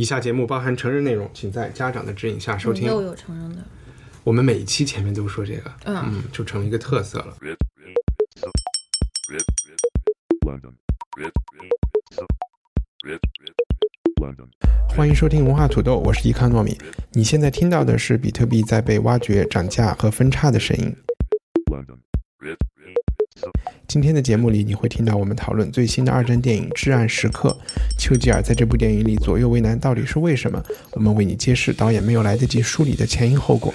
以下节目包含成人内容，请在家长的指引下收听。又有成人的，我们每一期前面都说这个，嗯嗯，就成了一个特色了。欢迎收听文化土豆，我是伊康糯米。你现在听到的是比特币在被挖掘、涨价和分叉的声音。今天的节目里，你会听到我们讨论最新的二战电影《至暗时刻》。丘吉尔在这部电影里左右为难，到底是为什么？我们为你揭示导演没有来得及梳理的前因后果。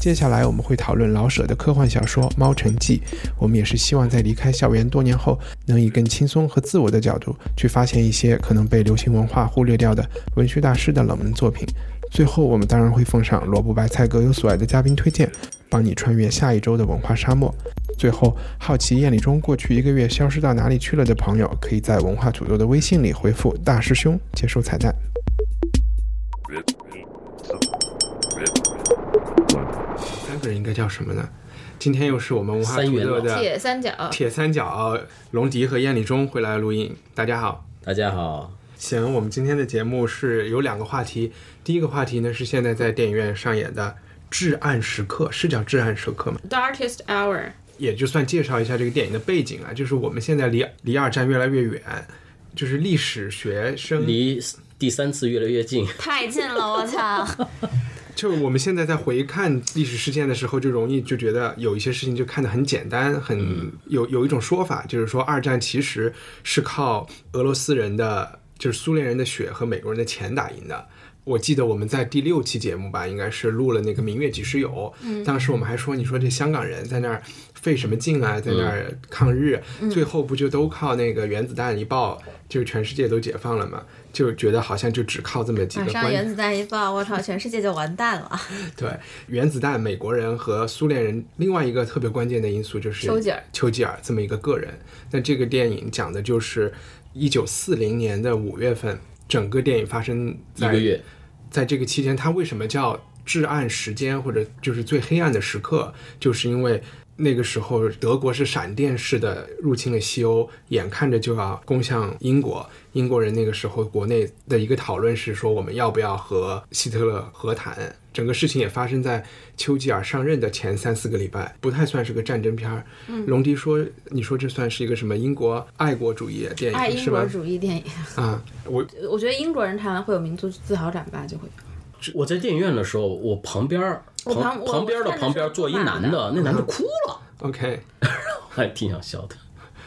接下来我们会讨论老舍的科幻小说《猫城记》。我们也是希望在离开校园多年后，能以更轻松和自我的角度去发现一些可能被流行文化忽略掉的文学大师的冷门作品。最后，我们当然会奉上萝卜白菜各有所爱的嘉宾推荐，帮你穿越下一周的文化沙漠。最后，好奇夜里中过去一个月消失到哪里去了的朋友，可以在文化土豆的微信里回复“大师兄”接收彩蛋。三个人应该叫什么呢？今天又是我们文化土豆的铁三角，铁三角龙迪和燕礼中回来录音。大家好，大家好。行，我们今天的节目是有两个话题。第一个话题呢是现在在电影院上演的《至暗时刻》，是叫《至暗时刻》吗？Darkest Hour。也就算介绍一下这个电影的背景啊，就是我们现在离离二战越来越远，就是历史学生离第三次越来越近，太近了，我操！就我们现在在回看历史事件的时候，就容易就觉得有一些事情就看得很简单，很有有一种说法，就是说二战其实是靠俄罗斯人的。就是苏联人的血和美国人的钱打赢的。我记得我们在第六期节目吧，应该是录了那个《明月几时有》。嗯，当时我们还说，你说这香港人在那儿费什么劲啊，在那儿抗日，最后不就都靠那个原子弹一爆，就全世界都解放了吗？就觉得好像就只靠这么几个。马上原子弹一爆，我操，全世界就完蛋了。对，原子弹，美国人和苏联人，另外一个特别关键的因素就是丘吉尔，丘吉尔这么一个个人。那这个电影讲的就是。一九四零年的五月份，整个电影发生在在这个期间，它为什么叫至暗时间，或者就是最黑暗的时刻，就是因为。那个时候，德国是闪电式的入侵了西欧，眼看着就要攻向英国。英国人那个时候国内的一个讨论是说，我们要不要和希特勒和谈？整个事情也发生在丘吉尔上任的前三四个礼拜，不太算是个战争片儿。龙迪说：“你说这算是一个什么英国爱国主义电影？爱英国主义电影啊？我我觉得英国人看完会有民族自豪感吧，就会。我在电影院的时候，我旁边儿。”旁旁边的旁边坐一男的，那男的哭了。OK，还挺想笑的。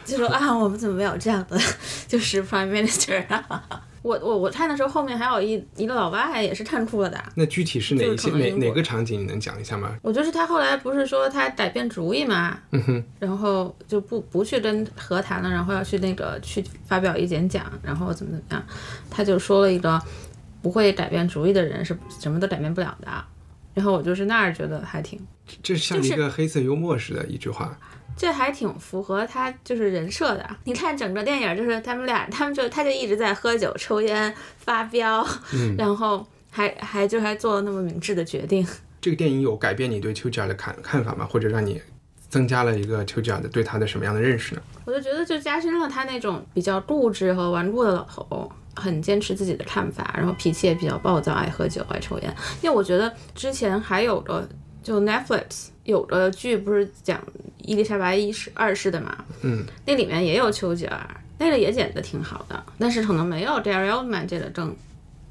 就说啊，我们怎么没有这样的，就是 Prime Minister 啊？我我我看的时候，后面还有一一个老外也是看哭了的。那具体是哪一些哪哪个场景？你能讲一下吗？我就是他后来不是说他改变主意嘛，嗯哼，然后就不不去跟和谈了，然后要去那个去发表一演讲，然后怎么怎么样，他就说了一个不会改变主意的人是什么都改变不了的。然后我就是那儿觉得还挺，这像一个黑色幽默似的一句话，这还挺符合他就是人设的。你看整个电影就是他们俩，他们就他就一直在喝酒、抽烟、发飙，然后还还就还做了那么明智的决定。这个电影有改变你对丘吉尔的看看法吗？或者让你增加了一个丘吉尔的对他的什么样的认识呢？我就觉得就加深了他那种比较固执和顽固的老头。很坚持自己的看法，然后脾气也比较暴躁，爱喝酒，爱抽烟。因为我觉得之前还有个就 Netflix 有个剧不是讲伊丽莎白一世二世的嘛，嗯，那里面也有丘吉尔，那个也演的挺好的，但是可能没有 Daryl Oldman 这个更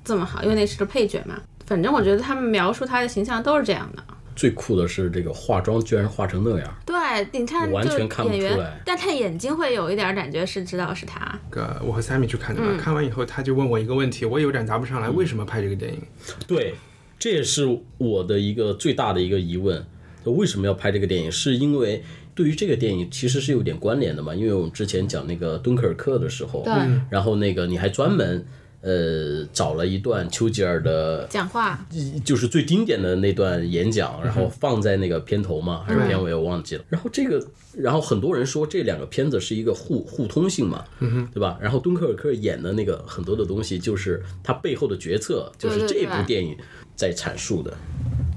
这么好，因为那是个配角嘛。反正我觉得他们描述他的形象都是这样的。最酷的是这个化妆居然化成那样，对，你看完全看不出来，但他眼睛会有一点感觉是知道是他。个我和 Sammy 去看的嘛，看完以后他就问我一个问题，我有点答不上来，为什么拍这个电影？对，这也是我的一个最大的一个疑问，为什么要拍这个电影？是因为对于这个电影其实是有点关联的嘛，因为我们之前讲那个敦刻尔克的时候，对，然后那个你还专门。呃，找了一段丘吉尔的讲话，就是最经典的那段演讲，然后放在那个片头嘛，还是片尾我忘记了。然后这个，然后很多人说这两个片子是一个互互通性嘛，对吧？然后敦刻尔克演的那个很多的东西，就是他背后的决策，就是这部电影在阐述的。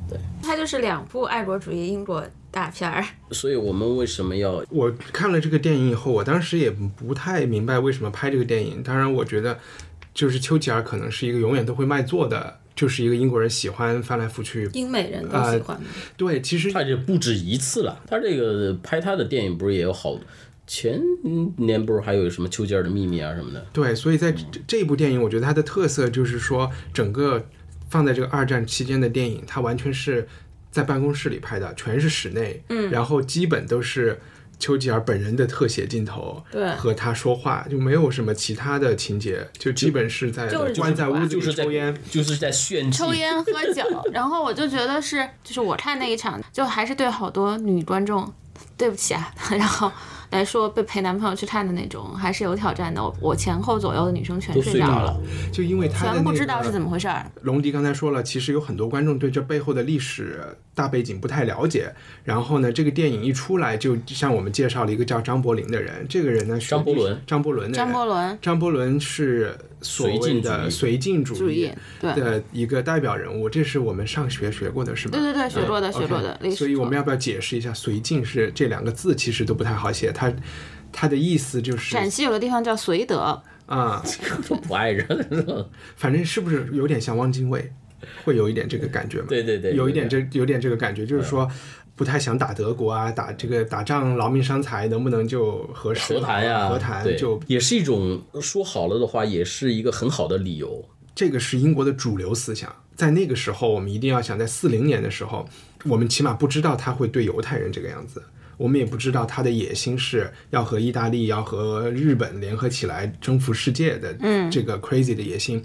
对，它就是两部爱国主义英国大片儿。所以我们为什么要？我看了这个电影以后，我当时也不太明白为什么拍这个电影。当然，我觉得。就是丘吉尔可能是一个永远都会卖座的，就是一个英国人喜欢翻来覆去，英美人都喜欢。对，其实他就不止一次了。他这个拍他的电影不是也有好，前年不是还有什么丘吉尔的秘密啊什么的。对，所以在这部电影，我觉得它的特色就是说，整个放在这个二战期间的电影，它完全是在办公室里拍的，全是室内，嗯，然后基本都是。丘吉尔本人的特写镜头，对，和他说话就没有什么其他的情节，就基本是在关在屋子里抽烟，就是在炫抽烟喝酒。然后我就觉得是，就是我看那一场，就还是对好多女观众，对不起啊，然后。来说被陪男朋友去看的那种，还是有挑战的。我我前后左右的女生全睡着了，就因为他全不知道是怎么回事儿。龙迪刚才说了，其实有很多观众对这背后的历史大背景不太了解。然后呢，这个电影一出来，就向我们介绍了一个叫张伯苓的人。这个人呢，张伯伦，张伯伦，张伯伦，张伯伦是所谓的绥靖主义的一个代表人物。这是我们上学学过的，是吗？对对对，学过的，学过的。所以我们要不要解释一下“绥靖”是这两个字？其实都不太好写。它它的意思就是陕西有个地方叫绥德啊，都不爱人，反正是不是有点像汪精卫，会有一点这个感觉吗？对对对，有一点这有点这个感觉，就是说不太想打德国啊，打这个打仗劳民伤财，能不能就和和谈呀？和谈就也是一种说好了的话，也是一个很好的理由。这个是英国的主流思想，在那个时候，我们一定要想，在四零年的时候，我们起码不知道他会对犹太人这个样子。我们也不知道他的野心是要和意大利、要和日本联合起来征服世界的这个 crazy 的野心。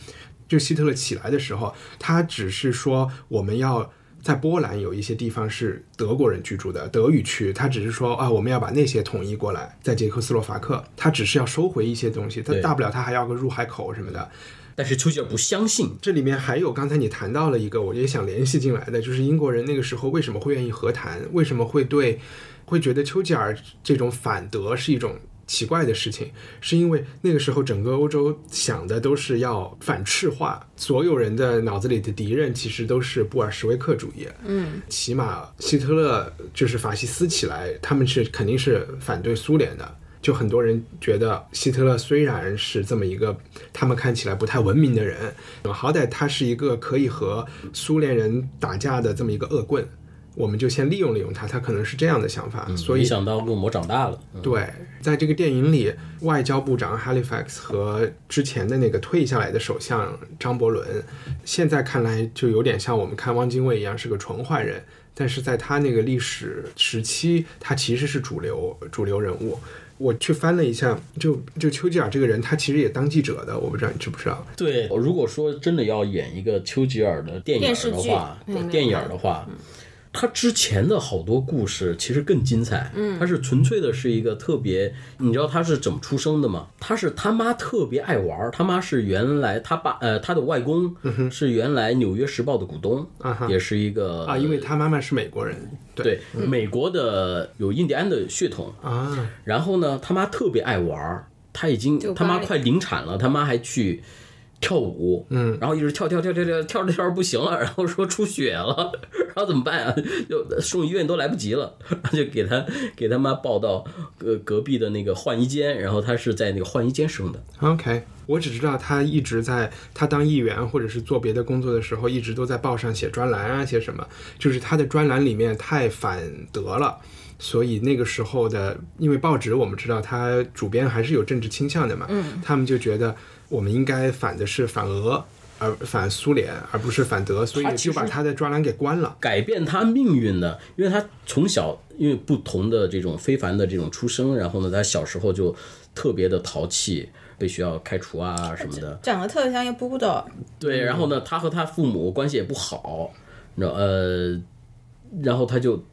就希特勒起来的时候，他只是说我们要在波兰有一些地方是德国人居住的德语区，他只是说啊，我们要把那些统一过来，在捷克斯洛伐克，他只是要收回一些东西，他大不了他还要个入海口什么的。但是丘吉尔不相信。这里面还有刚才你谈到了一个，我也想联系进来的，就是英国人那个时候为什么会愿意和谈，为什么会对。会觉得丘吉尔这种反德是一种奇怪的事情，是因为那个时候整个欧洲想的都是要反赤化，所有人的脑子里的敌人其实都是布尔什维克主义。嗯，起码希特勒就是法西斯起来，他们是肯定是反对苏联的。就很多人觉得希特勒虽然是这么一个他们看起来不太文明的人，好歹他是一个可以和苏联人打架的这么一个恶棍。我们就先利用利用他，他可能是这样的想法，所以没想到恶魔长大了。对，在这个电影里，外交部长 Halifax 和之前的那个退下来的首相张伯伦，现在看来就有点像我们看汪精卫一样是个纯坏人，但是在他那个历史时期，他其实是主流主流人物。我去翻了一下，就就丘吉尔这个人，他其实也当记者的，我不知道你知不知道？对，如果说真的要演一个丘吉尔的电影的话，电影的话。他之前的好多故事其实更精彩，嗯，他是纯粹的是一个特别，你知道他是怎么出生的吗？他是他妈特别爱玩，他妈是原来他爸呃他的外公是原来纽约时报的股东，也是一个啊，因为他妈妈是美国人，对，美国的有印第安的血统。啊，然后呢他妈特别爱玩，他已经他妈快临产了，他妈还去。跳舞，嗯，然后一直跳跳跳跳跳跳着跳着不行了，然后说出血了，然后怎么办啊？就送医院都来不及了，然后就给他给他妈抱到隔隔壁的那个换衣间，然后他是在那个换衣间生的。OK，我只知道他一直在他当议员或者是做别的工作的时候，一直都在报上写专栏啊，写什么，就是他的专栏里面太反德了，所以那个时候的，因为报纸我们知道他主编还是有政治倾向的嘛，嗯，他们就觉得。我们应该反的是反俄，而反苏联，而不是反德，所以就把他的专栏给关了。改变他命运的，因为他从小因为不同的这种非凡的这种出生，然后呢，他小时候就特别的淘气，被学校开除啊什么的。长得特别像一个 bulldog。对，然后呢，他和他父母关系也不好，你知道呃，然后他就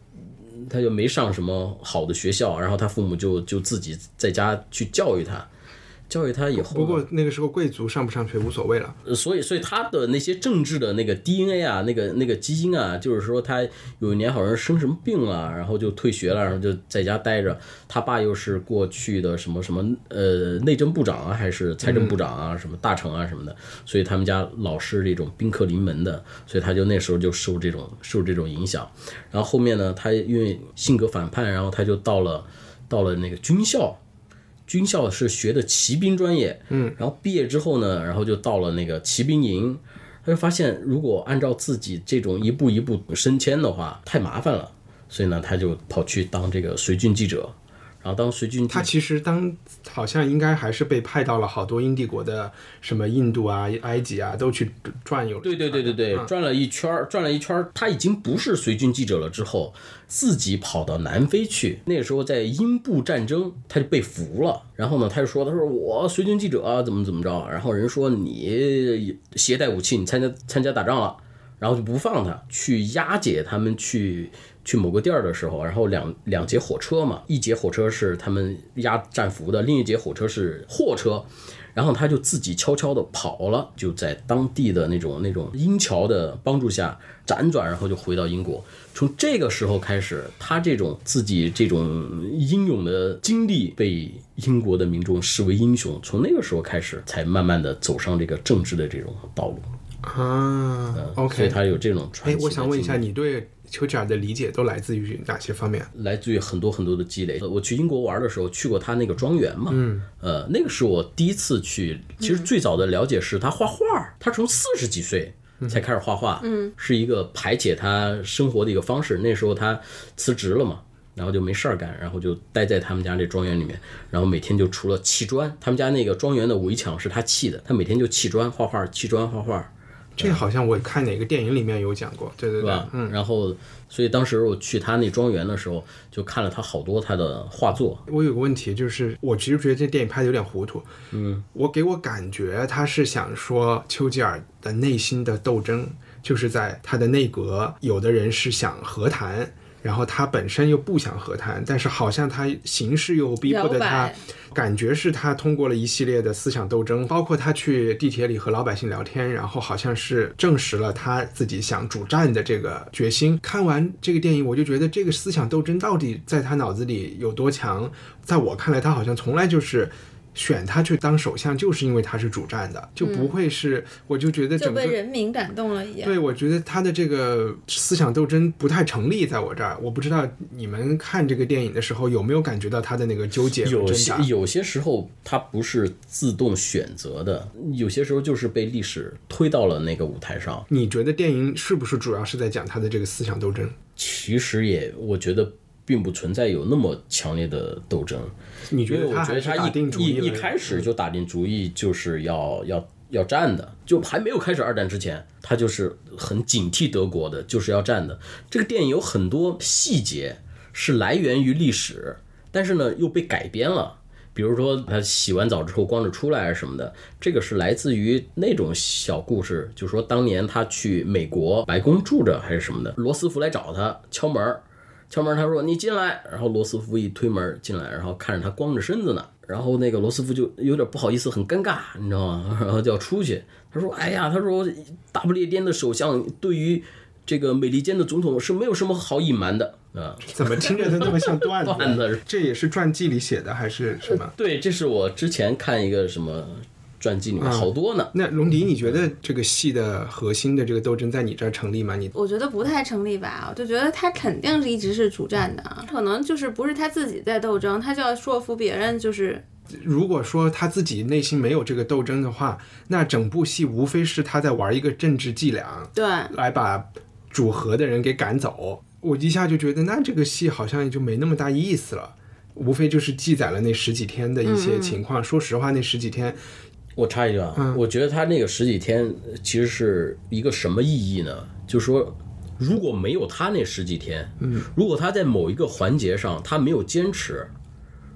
他就没上什么好的学校，然后他父母就就自己在家去教育他。教育他以后，不过那个时候贵族上不上学无所谓了，所以所以他的那些政治的那个 DNA 啊，那个那个基因啊，就是说他有一年好像生什么病了，然后就退学了，然后就在家待着。他爸又是过去的什么什么呃内政部长啊，还是财政部长啊，什么大臣啊什么的，所以他们家老是这种宾客临门的，所以他就那时候就受这种受这种影响。然后后面呢，他因为性格反叛，然后他就到了到了那个军校。军校是学的骑兵专业，嗯，然后毕业之后呢，然后就到了那个骑兵营，他就发现如果按照自己这种一步一步升迁的话，太麻烦了，所以呢，他就跑去当这个随军记者。然后当随军，他其实当好像应该还是被派到了好多英帝国的什么印度啊、埃及啊都去转悠。对对对对对，转了一圈儿，转了一圈儿，他已经不是随军记者了。之后自己跑到南非去，那个时候在英布战争，他就被俘了。然后呢，他就说：“他说我随军记者怎么怎么着。”然后人说：“你携带武器，你参加参加打仗了。”然后就不放他去押解他们去。去某个地儿的时候，然后两两节火车嘛，一节火车是他们押战俘的，另一节火车是货车，然后他就自己悄悄的跑了，就在当地的那种那种英侨的帮助下辗转，然后就回到英国。从这个时候开始，他这种自己这种英勇的经历被英国的民众视为英雄。从那个时候开始，才慢慢的走上这个政治的这种道路啊。OK，所以他有这种传奇。哎，我想问一下，你对？丘吉尔的理解都来自于哪些方面？来自于很多很多的积累。我去英国玩的时候，去过他那个庄园嘛，嗯，呃，那个是我第一次去。其实最早的了解是他画画，他从四十几岁才开始画画，嗯，是一个排解他生活的一个方式。那时候他辞职了嘛，然后就没事儿干，然后就待在他们家这庄园里面，然后每天就除了砌砖，他们家那个庄园的围墙是他砌的，他每天就砌砖画画，砌砖画画。这好像我看哪个电影里面有讲过，对对对，嗯，然后所以当时我去他那庄园的时候，就看了他好多他的画作。我有个问题，就是我其实觉得这电影拍的有点糊涂，嗯，我给我感觉他是想说丘吉尔的内心的斗争，就是在他的内阁，有的人是想和谈。然后他本身又不想和谈，但是好像他形势又逼迫着他，感觉是他通过了一系列的思想斗争，包括他去地铁里和老百姓聊天，然后好像是证实了他自己想主战的这个决心。看完这个电影，我就觉得这个思想斗争到底在他脑子里有多强？在我看来，他好像从来就是。选他去当首相，就是因为他是主战的，就不会是，我就觉得整个被人民感动了一样。对，我觉得他的这个思想斗争不太成立，在我这儿，我不知道你们看这个电影的时候有没有感觉到他的那个纠结有些有些时候他不是自动选择的，有些时候就是被历史推到了那个舞台上。你觉得电影是不是主要是在讲他的这个思想斗争？其实也，我觉得。并不存在有那么强烈的斗争，你觉得？我觉得他一一一开始就打定主意就是要要要战的，就还没有开始二战之前，他就是很警惕德国的，就是要战的。这个电影有很多细节是来源于历史，但是呢又被改编了。比如说他洗完澡之后光着出来什么的，这个是来自于那种小故事，就是说当年他去美国白宫住着还是什么的，罗斯福来找他敲门。敲门，他说：“你进来。”然后罗斯福一推门进来，然后看着他光着身子呢，然后那个罗斯福就有点不好意思，很尴尬，你知道吗？然后就要出去。他说：“哎呀，他说大不列颠的首相对于这个美利坚的总统是没有什么好隐瞒的啊。”怎么听着他那么像段子？段子，这也是传记里写的还是什么？对，这是我之前看一个什么。传记里面好多呢。那龙迪，你觉得这个戏的核心的这个斗争在你这儿成立吗？你我觉得不太成立吧。我就觉得他肯定是一直是主战的，可能就是不是他自己在斗争，他就要说服别人。就是如果说他自己内心没有这个斗争的话，那整部戏无非是他在玩一个政治伎俩，对，来把主和的人给赶走。我一下就觉得，那这个戏好像也就没那么大意思了。无非就是记载了那十几天的一些情况。说实话，那十几天。我插一句啊，我觉得他那个十几天其实是一个什么意义呢？就是说，如果没有他那十几天，嗯，如果他在某一个环节上他没有坚持，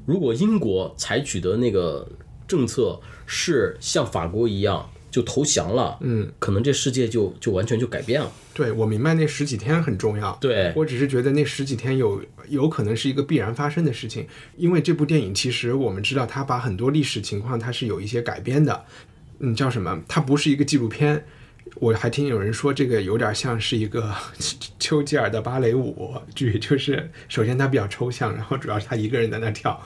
如果英国采取的那个政策是像法国一样，就投降了，嗯，可能这世界就就完全就改变了。对我明白那十几天很重要，对我只是觉得那十几天有有可能是一个必然发生的事情，因为这部电影其实我们知道它把很多历史情况它是有一些改编的，嗯，叫什么？它不是一个纪录片。我还听有人说这个有点像是一个 丘吉尔的芭蕾舞剧，就是首先它比较抽象，然后主要是他一个人在那跳。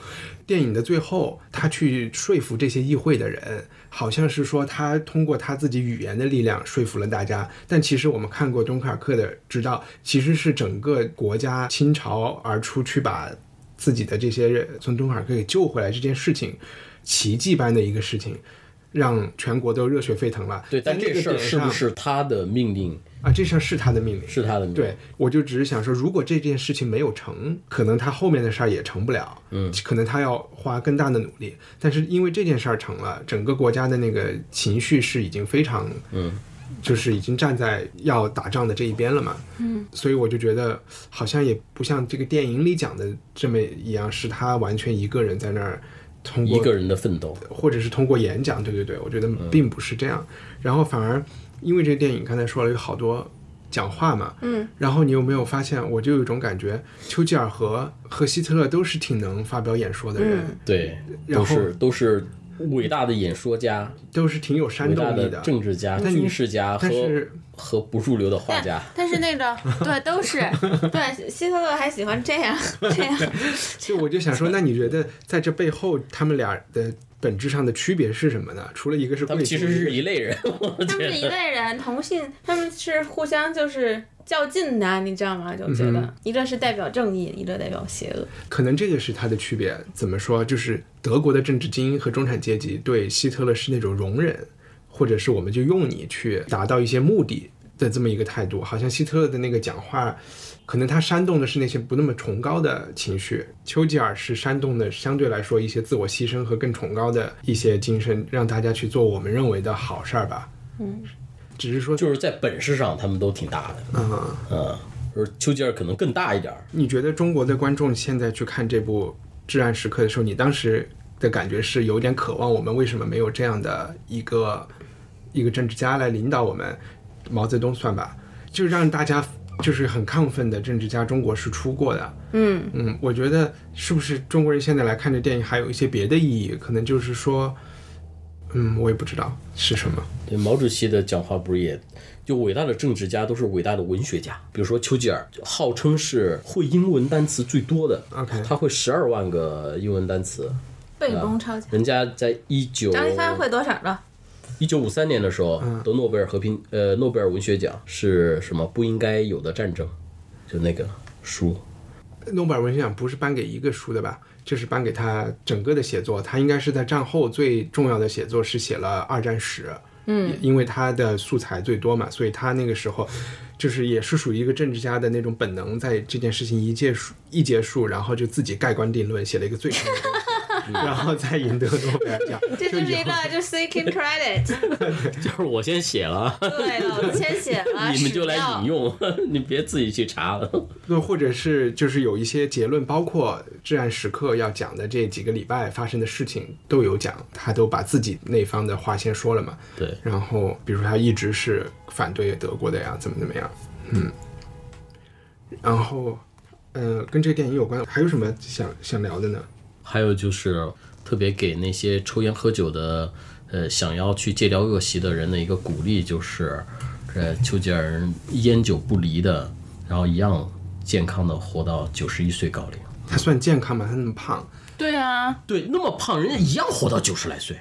电影的最后，他去说服这些议会的人，好像是说他通过他自己语言的力量说服了大家。但其实我们看过敦刻尔克的，知道其实是整个国家倾巢而出去把自己的这些人从敦刻尔克给救回来这件事情，奇迹般的一个事情。让全国都热血沸腾了。对，但这事儿是不是他的命令啊？这事儿是他的命令，是他的命令。对，我就只是想说，如果这件事情没有成，可能他后面的事儿也成不了。嗯，可能他要花更大的努力。但是因为这件事儿成了，整个国家的那个情绪是已经非常，嗯，就是已经站在要打仗的这一边了嘛。嗯，所以我就觉得好像也不像这个电影里讲的这么一样，是他完全一个人在那儿。通过一个人的奋斗，或者是通过演讲，对对对，我觉得并不是这样。然后反而因为这个电影刚才说了有好多讲话嘛，嗯，然后你有没有发现，我就有一种感觉，丘吉尔和和希特勒都是挺能发表演说的人，对，都是都是。伟大的演说家都是挺有煽动力的政治家、军事家和和不入流的画家。但是那个 对都是对希特勒还喜欢这样 这样。就我就想说，那你觉得在这背后他们俩的本质上的区别是什么呢？除了一个是他们其实是一类人，他们是一类人，同性，他们是互相就是。较劲的，你知道吗？就觉得一个是代表正义，一个代表邪恶。可能这个是它的区别。怎么说？就是德国的政治精英和中产阶级对希特勒是那种容忍，或者是我们就用你去达到一些目的的这么一个态度。好像希特勒的那个讲话，可能他煽动的是那些不那么崇高的情绪。丘吉尔是煽动的相对来说一些自我牺牲和更崇高的一些精神，让大家去做我们认为的好事儿吧。嗯。只是说，就是在本事上，他们都挺大的。嗯嗯，就是丘吉尔可能更大一点儿。你觉得中国的观众现在去看这部《至暗时刻》的时候，你当时的感觉是有点渴望？我们为什么没有这样的一个一个政治家来领导我们？毛泽东算吧，就让大家就是很亢奋的政治家，中国是出过的。嗯嗯，我觉得是不是中国人现在来看这电影还有一些别的意义？可能就是说。嗯，我也不知道是什么。对，毛主席的讲话不是也，就伟大的政治家都是伟大的文学家。比如说丘吉尔，号称是会英文单词最多的。OK，他会十二万个英文单词，背功超强。人家在一九张一帆会多少个？一九五三年的时候得诺贝尔和平呃诺贝尔文学奖是什么？不应该有的战争，就那个书。诺贝尔文学奖不是颁给一个书的吧？就是颁给他整个的写作，他应该是在战后最重要的写作是写了二战史，嗯，因为他的素材最多嘛，所以他那个时候就是也是属于一个政治家的那种本能，在这件事情一结束一结束，然后就自己盖棺定论，写了一个最。然后再赢得诺贝尔奖，这就是一个就 seeking credit，就是我先写了，对，老子先写了，你们就来引用，你别自己去查了。那或者是就是有一些结论，包括至暗时刻要讲的这几个礼拜发生的事情都有讲，他都把自己那方的话先说了嘛。对，然后比如说他一直是反对德国的呀，怎么怎么样，嗯，然后呃，跟这个电影有关，还有什么想想聊的呢？还有就是特别给那些抽烟喝酒的，呃，想要去戒掉恶习的人的一个鼓励，就是呃丘吉尔烟酒不离的，然后一样健康的活到九十一岁高龄。他算健康吗？他那么胖？对啊，对，那么胖，人家一样活到九十来岁，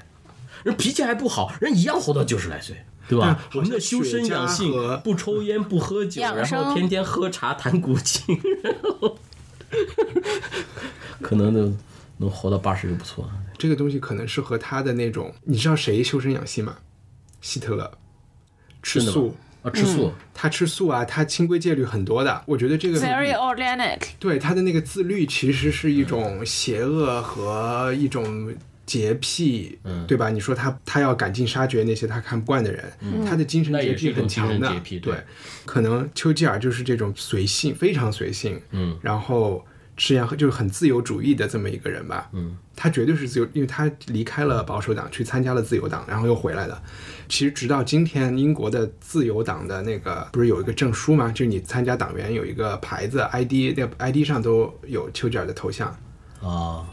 人脾气还不好，人一样活到九十来岁，对吧？我们的修身养性，不抽烟不喝酒，然后天天喝茶弹古今，可能都。能活到八十就不错了。这个东西可能是和他的那种，你知道谁修身养性吗？希特勒，吃素啊，吃素，他吃素啊，他清规戒律很多的。我觉得这个 very organic。对他的那个自律，其实是一种邪恶和一种洁癖，对吧？你说他他要赶尽杀绝那些他看不惯的人，他的精神洁癖很强的。对，可能丘吉尔就是这种随性，非常随性。嗯，然后。实验就是很自由主义的这么一个人吧。嗯，他绝对是自由，因为他离开了保守党，去参加了自由党，然后又回来了。其实直到今天，英国的自由党的那个不是有一个证书吗？就是你参加党员有一个牌子 ID，那 ID 上都有丘吉尔的头像。啊，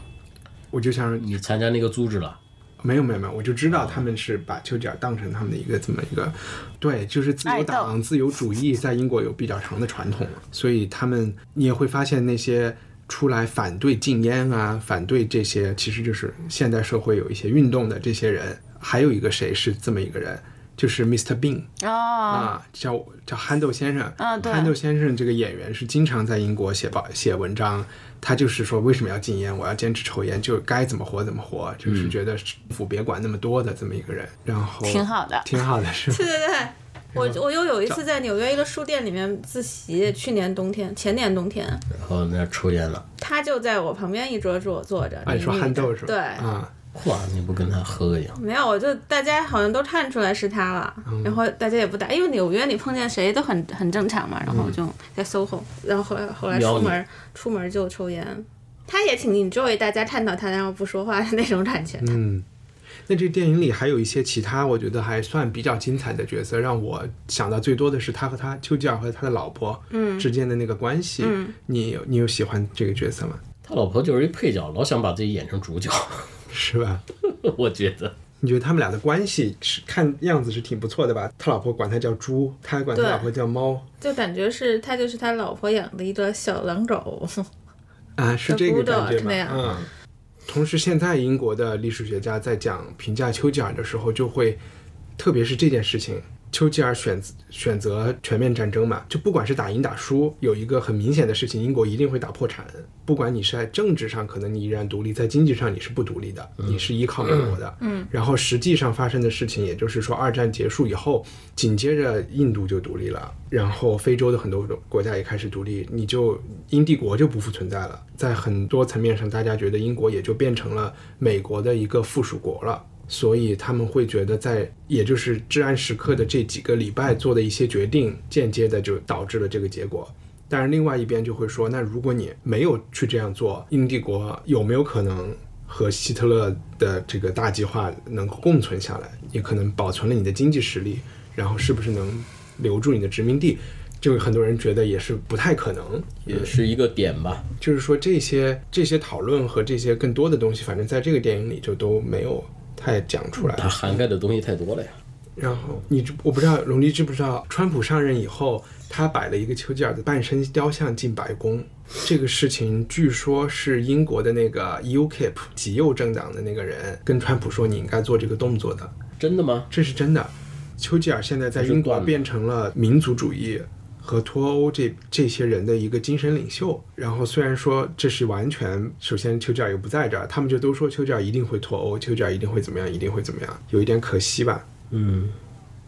我就想你参加那个组织了。没有没有没有，我就知道他们是把丘吉尔当成他们的一个这么一个，对，就是自由党、自由主义在英国有比较长的传统，所以他们你也会发现那些出来反对禁烟啊、反对这些，其实就是现代社会有一些运动的这些人。还有一个谁是这么一个人，就是 Mr. Bean 啊，叫叫憨豆先生。嗯，对，憨豆先生这个演员是经常在英国写报写文章。他就是说，为什么要禁烟？我要坚持抽烟，就该怎么活怎么活，就是觉得政府别管那么多的这么一个人。然后挺好的，挺好的，是。对对对，我我又有一次在纽约一个书店里面自习，去年冬天，前年冬天，然后那抽烟了。他就在我旁边一桌坐坐着。你说憨豆是吧？对啊。哇，你不跟他喝个没有，我就大家好像都看出来是他了，然后大家也不打，因为纽约你碰见谁都很很正常嘛。然后就在 SOHO，然后后来后来出门出门就抽烟。他也挺 enjoy 大家看到他然后不说话的那种感觉。嗯，那这电影里还有一些其他我觉得还算比较精彩的角色，让我想到最多的是他和他丘吉尔和他的老婆嗯之间的那个关系。嗯，你你有喜欢这个角色吗？他老婆就是一配角，老想把自己演成主角，是吧？我觉得。你觉得他们俩的关系是看样子是挺不错的吧？他老婆管他叫猪，他管他老婆叫猫，就感觉是他就是他老婆养的一个小狼狗。啊，是这个感觉吗？嗯。同时，现在英国的历史学家在讲评价丘吉尔的时候，就会，特别是这件事情。丘吉尔选选择全面战争嘛，就不管是打赢打输，有一个很明显的事情，英国一定会打破产。不管你是在政治上可能你依然独立，在经济上你是不独立的，你是依靠美国的。嗯。然后实际上发生的事情，也就是说，二战结束以后，紧接着印度就独立了，然后非洲的很多国家也开始独立，你就英帝国就不复存在了。在很多层面上，大家觉得英国也就变成了美国的一个附属国了。所以他们会觉得，在也就是至暗时刻的这几个礼拜做的一些决定，间接的就导致了这个结果。但是另外一边就会说，那如果你没有去这样做，英帝国有没有可能和希特勒的这个大计划能够共存下来？你可能保存了你的经济实力，然后是不是能留住你的殖民地？就很多人觉得也是不太可能，也是一个点吧。就是说这些这些讨论和这些更多的东西，反正在这个电影里就都没有。太讲出来，它涵盖的东西太多了呀。然后你知我不知道龙迪知不知道，川普上任以后，他摆了一个丘吉尔的半身雕像进白宫。这个事情据说是英国的那个 UKIP 极右政党的那个人跟川普说你应该做这个动作的。真的吗？这是真的。丘吉尔现在在英国变成了民族主义。和脱欧这这些人的一个精神领袖，然后虽然说这是完全，首先丘吉尔又不在这儿，他们就都说丘吉尔一定会脱欧，丘吉尔一定会怎么样，一定会怎么样，有一点可惜吧。嗯，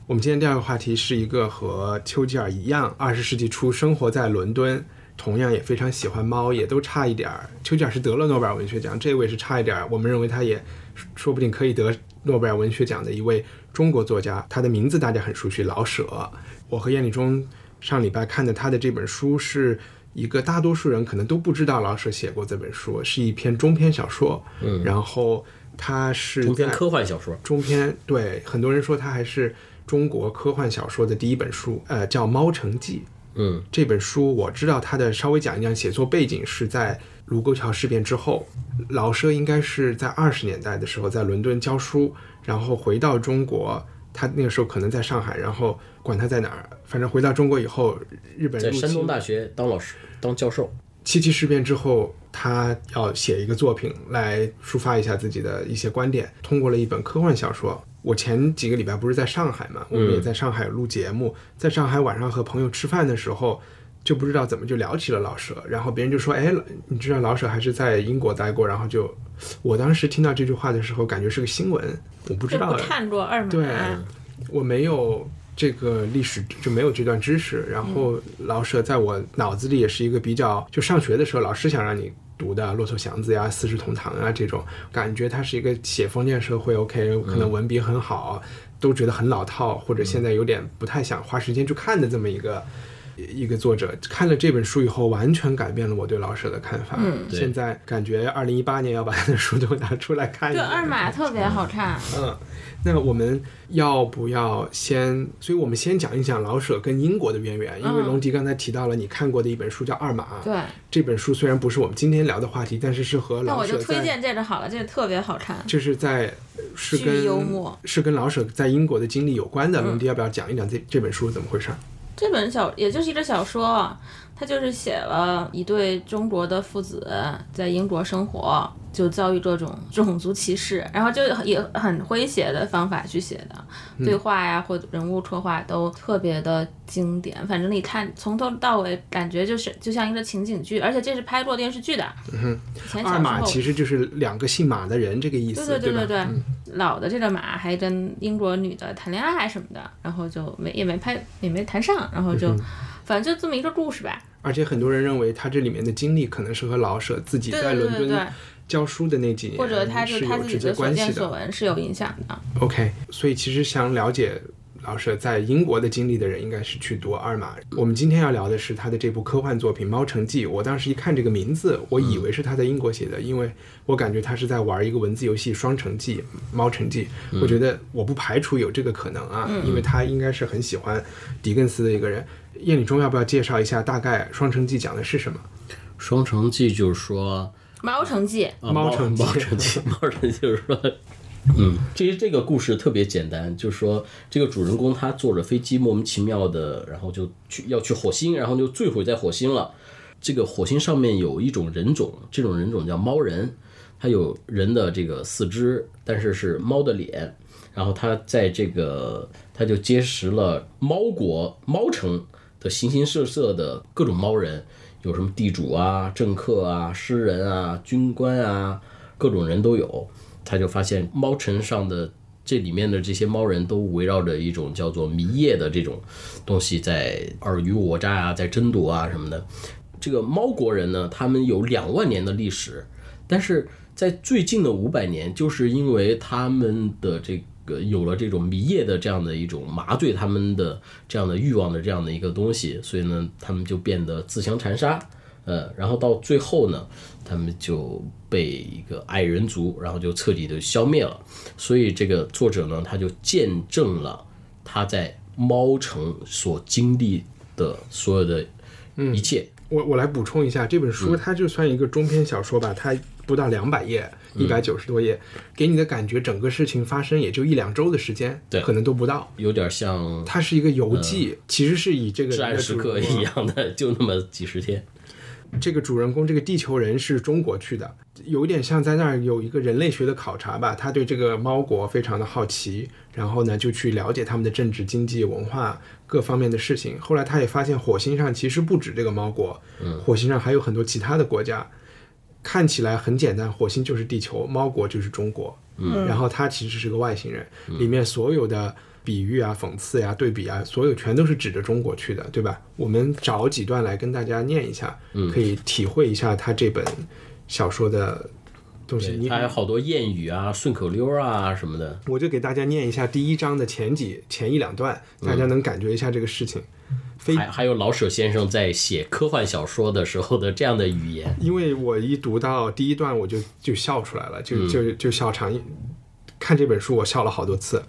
我们今天第二个话题是一个和丘吉尔一样，二十世纪初生活在伦敦，同样也非常喜欢猫，也都差一点儿。丘吉尔是得了诺贝尔文学奖，这位是差一点儿，我们认为他也说不定可以得诺贝尔文学奖的一位中国作家，他的名字大家很熟悉，老舍。我和燕礼中。上礼拜看的他的这本书是一个大多数人可能都不知道老舍写过这本书，是一篇中篇小说。嗯，然后他是中篇科幻小说。中篇对很多人说他还是中国科幻小说的第一本书，呃，叫《猫城记》。嗯，这本书我知道他的稍微讲一讲写作背景是在卢沟桥事变之后，老舍应该是在二十年代的时候在伦敦教书，然后回到中国。他那个时候可能在上海，然后管他在哪儿，反正回到中国以后，日本在山东大学当老师当教授。七七事变之后，他要写一个作品来抒发一下自己的一些观点，通过了一本科幻小说。我前几个礼拜不是在上海嘛，我们也在上海录节目，在上海晚上和朋友吃饭的时候，就不知道怎么就聊起了老舍，然后别人就说：“哎，你知道老舍还是在英国待过？”然后就。我当时听到这句话的时候，感觉是个新闻。我不知道，看过二对，我没有这个历史，就没有这段知识。然后老舍在我脑子里也是一个比较，就上学的时候老师想让你读的《骆驼祥子》呀，《四世同堂》啊这种，感觉他是一个写封建社会，OK，可能文笔很好，都觉得很老套，或者现在有点不太想花时间去看的这么一个一个作者，看了这本书以后，完全改变了我对老舍的看法。嗯，现在感觉二零一八年要把他的书都拿出来看一对，下。二马特别好看。嗯，那我们要不要先？所以我们先讲一讲老舍跟英国的渊源，因为嗯龙迪刚才提到了你看过的一本书叫《二马》。对，这本书虽然不是我们今天聊的话题，但是是和那老舍那，我就推荐这个好了，这个特别好看。就是在是跟幽默是跟老舍在英国的经历有关的。龙迪要不要讲一讲这这本书怎么回事？这本小也就是一个小说，它就是写了一对中国的父子在英国生活，就遭遇各种 种族歧视，然后就也很诙谐的方法去写的，对话呀或者人物刻画都特别的经典。反正你看从头到尾，感觉就是就像一个情景剧，而且这是拍过电视剧的。嗯以前二马其实就是两个姓马的人这个意思，对对对对吧？对，老的这个马还跟英国女的谈恋爱什么的，然后就没也没拍也没谈上，然后就、嗯反正就这么一个故事吧。而且很多人认为他这里面的经历可能是和老舍自己在伦敦，教书的那几年或者他是他有直接自己的所关系的。见所闻是有影响的。OK，所以其实想了解老舍在英国的经历的人，应该是去读《二马》。我们今天要聊的是他的这部科幻作品《猫城记》。我当时一看这个名字，我以为是他在英国写的，因为我感觉他是在玩一个文字游戏《双城记》《猫城记》。我觉得我不排除有这个可能啊，因为他应该是很喜欢狄更斯的一个人。叶礼忠要不要介绍一下大概《双城记》讲的是什么？双城记就是说，猫城记，啊猫城记猫城记，猫城记就是说，嗯，其实这个故事特别简单，就是说这个主人公他坐着飞机莫名其妙的，然后就去要去火星，然后就坠毁在火星了。这个火星上面有一种人种，这种人种叫猫人，它有人的这个四肢，但是是猫的脸。然后他在这个他就结识了猫国猫城的形形色色的各种猫人，有什么地主啊、政客啊、诗人啊、军官啊，各种人都有。他就发现猫城上的这里面的这些猫人都围绕着一种叫做迷夜的这种东西在尔虞我诈啊，在争夺啊什么的。这个猫国人呢，他们有两万年的历史，但是在最近的五百年，就是因为他们的这有了这种迷夜的这样的一种麻醉他们的这样的欲望的这样的一个东西，所以呢，他们就变得自相残杀。呃，然后到最后呢，他们就被一个矮人族，然后就彻底的消灭了。所以这个作者呢，他就见证了他在猫城所经历的所有的一切。我我来补充一下，这本书它就算一个中篇小说吧，它不到两百页，一百九十多页，给你的感觉整个事情发生也就一两周的时间，对可能都不到。有点像它是一个游记，其实是以这个至暗时刻一样的，就那么几十天。这个主人公这个地球人是中国去的，有点像在那儿有一个人类学的考察吧。他对这个猫国非常的好奇，然后呢就去了解他们的政治、经济、文化各方面的事情。后来他也发现火星上其实不止这个猫国，火星上还有很多其他的国家。看起来很简单，火星就是地球，猫国就是中国。嗯，然后他其实是个外星人，里面所有的比喻啊、讽刺呀、对比啊，所有全都是指着中国去的，对吧？我们找几段来跟大家念一下，可以体会一下他这本小说的东西。你还有好多谚语啊、顺口溜啊什么的。我就给大家念一下第一章的前几前一两段，大家能感觉一下这个事情。非还还有老舍先生在写科幻小说的时候的这样的语言，因为我一读到第一段，我就就笑出来了，就就就笑场。看这本书，我笑了好多次。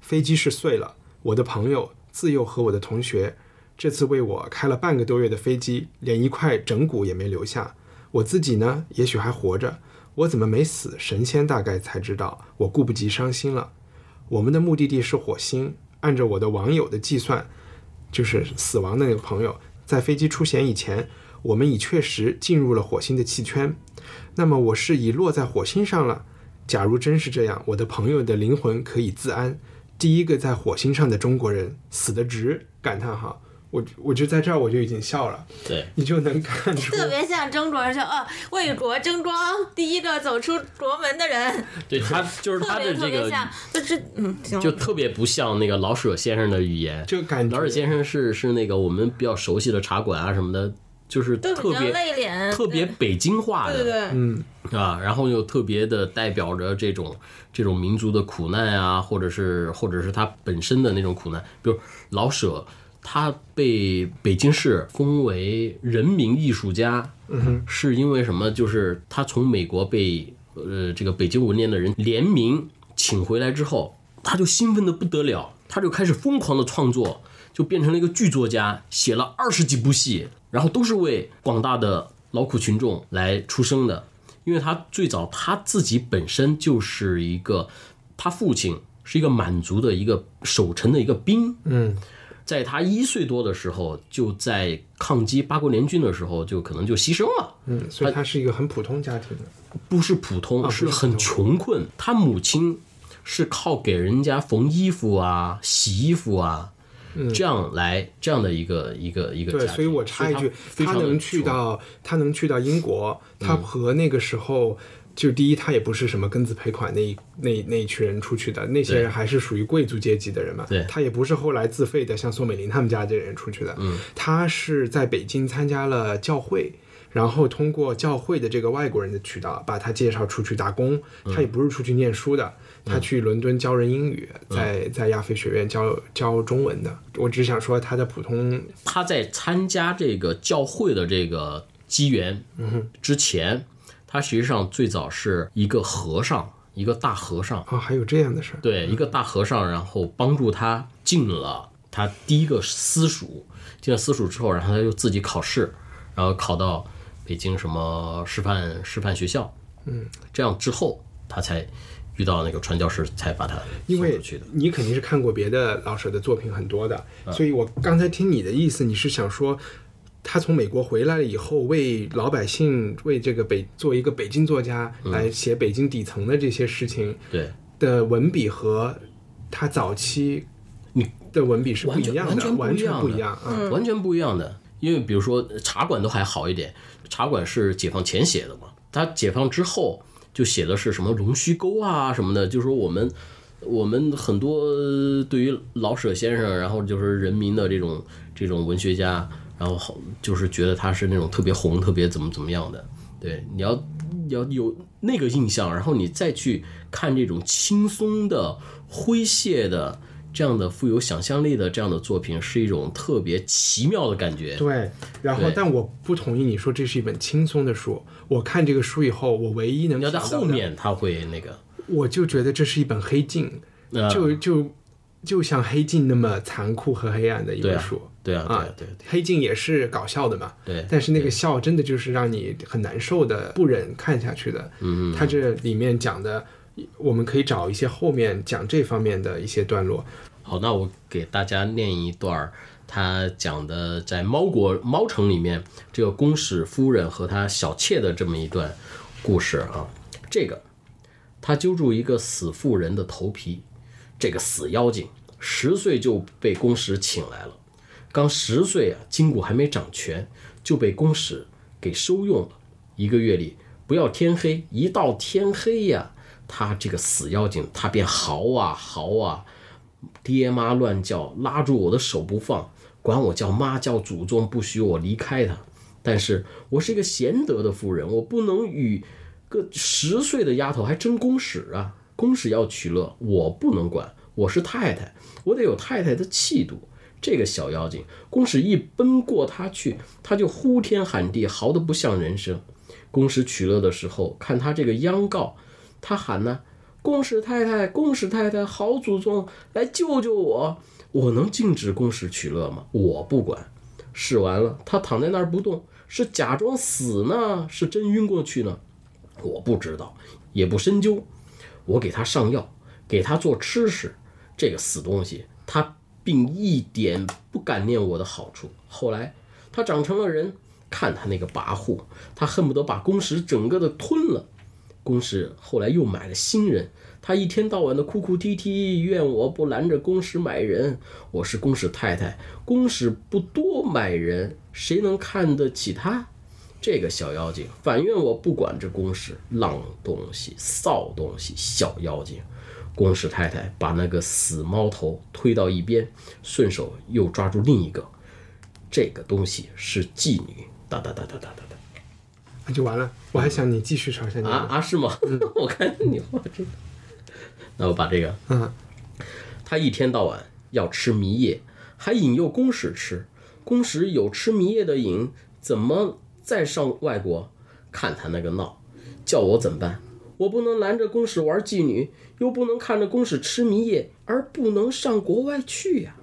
飞机是碎了，我的朋友自幼和我的同学，这次为我开了半个多月的飞机，连一块整骨也没留下。我自己呢，也许还活着，我怎么没死？神仙大概才知道。我顾不及伤心了。我们的目的地是火星，按照我的网友的计算，就是死亡的那个朋友，在飞机出险以前，我们已确实进入了火星的气圈。那么我是已落在火星上了。假如真是这样，我的朋友的灵魂可以自安。第一个在火星上的中国人死得值！感叹号！我我就在这儿我就已经笑了，对，你就能看出特别像中国人说，哦，为国争光，第一个走出国门的人，对他 就是特别他的这个特别像，就是嗯，就特别不像那个老舍先生的语言。就感觉老舍先生是是那个我们比较熟悉的茶馆啊什么的，就是特别内敛，特别北京话的，对对对，嗯，啊，然后又特别的代表着这种这种民族的苦难啊，或者是或者是他本身的那种苦难，比如老舍他被北京市封为人民艺术家，嗯是因为什么？就是他从美国被呃这个北京文联的人联名请回来之后，他就兴奋的不得了，他就开始疯狂的创作，就变成了一个剧作家，写了二十几部戏，然后都是为广大的劳苦群众来出声的。因为他最早他自己本身就是一个，他父亲是一个满族的一个守城的一个兵，嗯，在他一岁多的时候，就在抗击八国联军的时候，就可能就牺牲了。嗯，所以他是一个很普通家庭的，不是普通，是很穷困。他母亲是靠给人家缝衣服啊、洗衣服啊。这样来这样的一个一个一个对，所以我插一句，他能去到他能去到英国，他和那个时候就第一，他也不是什么庚子赔款那一那那一群人出去的，那些人还是属于贵族阶级的人嘛。对，他也不是后来自费的，像宋美龄他们家这人出去的。嗯，他是在北京参加了教会。然后通过教会的这个外国人的渠道，把他介绍出去打工。他也不是出去念书的，他去伦敦教人英语，在在亚非学院教教中文的。我只想说他的普通。他在参加这个教会的这个机缘之前，他实际上最早是一个和尚，一个大和尚啊，还有这样的事儿。对，一个大和尚，然后帮助他进了他第一个私塾，进了私塾之后，然后他就自己考试，然后考到。北京什么师范师范学校？嗯，这样之后他才遇到那个传教士，才把他送出去的。你肯定是看过别的老舍的作品很多的，所以我刚才听你的意思，你是想说他从美国回来了以后，为老百姓，为这个北做一个北京作家来写北京底层的这些事情，对。的文笔和他早期你的文笔是不一样的，完全不一样，完全不一样的。因为比如说茶馆都还好一点，茶馆是解放前写的嘛，他解放之后就写的是什么龙须沟啊什么的，就是说我们我们很多对于老舍先生，然后就是人民的这种这种文学家，然后好就是觉得他是那种特别红、特别怎么怎么样的。对，你要要有那个印象，然后你再去看这种轻松的、诙谐的。这样的富有想象力的这样的作品是一种特别奇妙的感觉。对，然后但我不同意你说这是一本轻松的书。我看这个书以后，我唯一能要在后面他会那个，我就觉得这是一本黑镜，就就就像黑镜那么残酷和黑暗的一本书。对啊，啊，对，黑镜也是搞笑的嘛。对，但是那个笑真的就是让你很难受的，不忍看下去的。嗯，他这里面讲的。我们可以找一些后面讲这方面的一些段落。好，那我给大家念一段他讲的在猫国猫城里面这个公使夫人和他小妾的这么一段故事啊。这个他揪住一个死妇人的头皮，这个死妖精十岁就被公使请来了，刚十岁啊，筋骨还没长全就被公使给收用了。一个月里不要天黑，一到天黑呀。他这个死妖精，他便嚎啊嚎啊，爹妈乱叫，拉住我的手不放，管我叫妈叫祖宗，不许我离开他。但是我是一个贤德的妇人，我不能与个十岁的丫头还争公使啊！公使要取乐，我不能管。我是太太，我得有太太的气度。这个小妖精，公使一奔过他去，他就呼天喊地，嚎得不像人声。公使取乐的时候，看他这个央告。他喊呢，公使太太，公使太太，好祖宗来救救我！我能禁止公使取乐吗？我不管。试完了，他躺在那儿不动，是假装死呢，是真晕过去呢？我不知道，也不深究。我给他上药，给他做吃食。这个死东西，他并一点不感念我的好处。后来他长成了人，看他那个跋扈，他恨不得把公使整个的吞了。公使后来又买了新人，他一天到晚的哭哭啼啼，怨我不拦着公使买人。我是公使太太，公使不多买人，谁能看得起他？这个小妖精反怨我不管这公使，浪东西、臊东西、小妖精。公使太太把那个死猫头推到一边，顺手又抓住另一个，这个东西是妓女。哒哒哒哒哒哒哒。那就完了，我还想你继续朝下念啊啊是吗？我看你画这个，那我把这个，嗯，他一天到晚要吃迷液，还引诱公使吃，公使有吃迷夜的瘾，怎么再上外国？看他那个闹，叫我怎么办？我不能拦着公使玩妓女，又不能看着公使吃迷夜，而不能上国外去呀。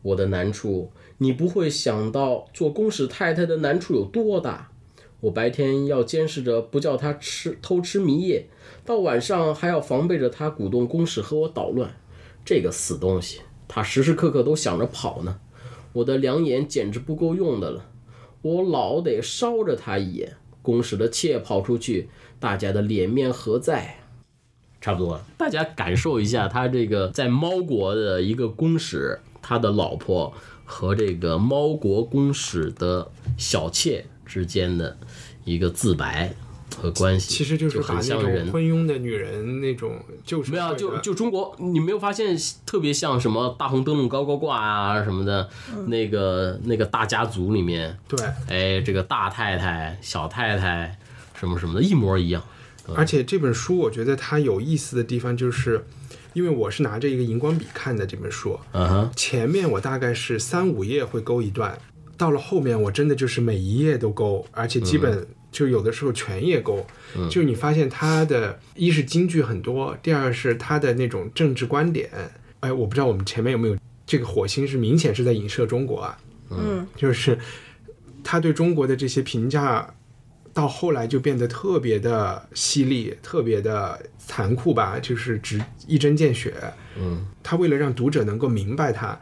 我的难处，你不会想到做公使太太的难处有多大。我白天要监视着，不叫他吃偷吃迷夜，到晚上还要防备着他鼓动公使和我捣乱。这个死东西，他时时刻刻都想着跑呢。我的两眼简直不够用的了，我老得捎着他一眼。公使的妾跑出去，大家的脸面何在？差不多了，大家感受一下他这个在猫国的一个公使，他的老婆和这个猫国公使的小妾之间的一个自白和关系，其实就是很像人昏庸的女人那种，就是没有就就中国，你没有发现特别像什么大红灯笼高高挂啊什么的，那个那个大家族里面，对，哎，这个大太太、小太太什么什么的，一模一样。而且这本书，我觉得它有意思的地方，就是因为我是拿着一个荧光笔看的这本书，嗯哼，前面我大概是三五页会勾一段，到了后面我真的就是每一页都勾，而且基本就有的时候全页勾。就你发现它的一是金句很多，第二是它的那种政治观点。哎，我不知道我们前面有没有这个火星是明显是在影射中国啊，嗯，就是他对中国的这些评价。到后来就变得特别的犀利，特别的残酷吧，就是直一针见血。嗯，他为了让读者能够明白他，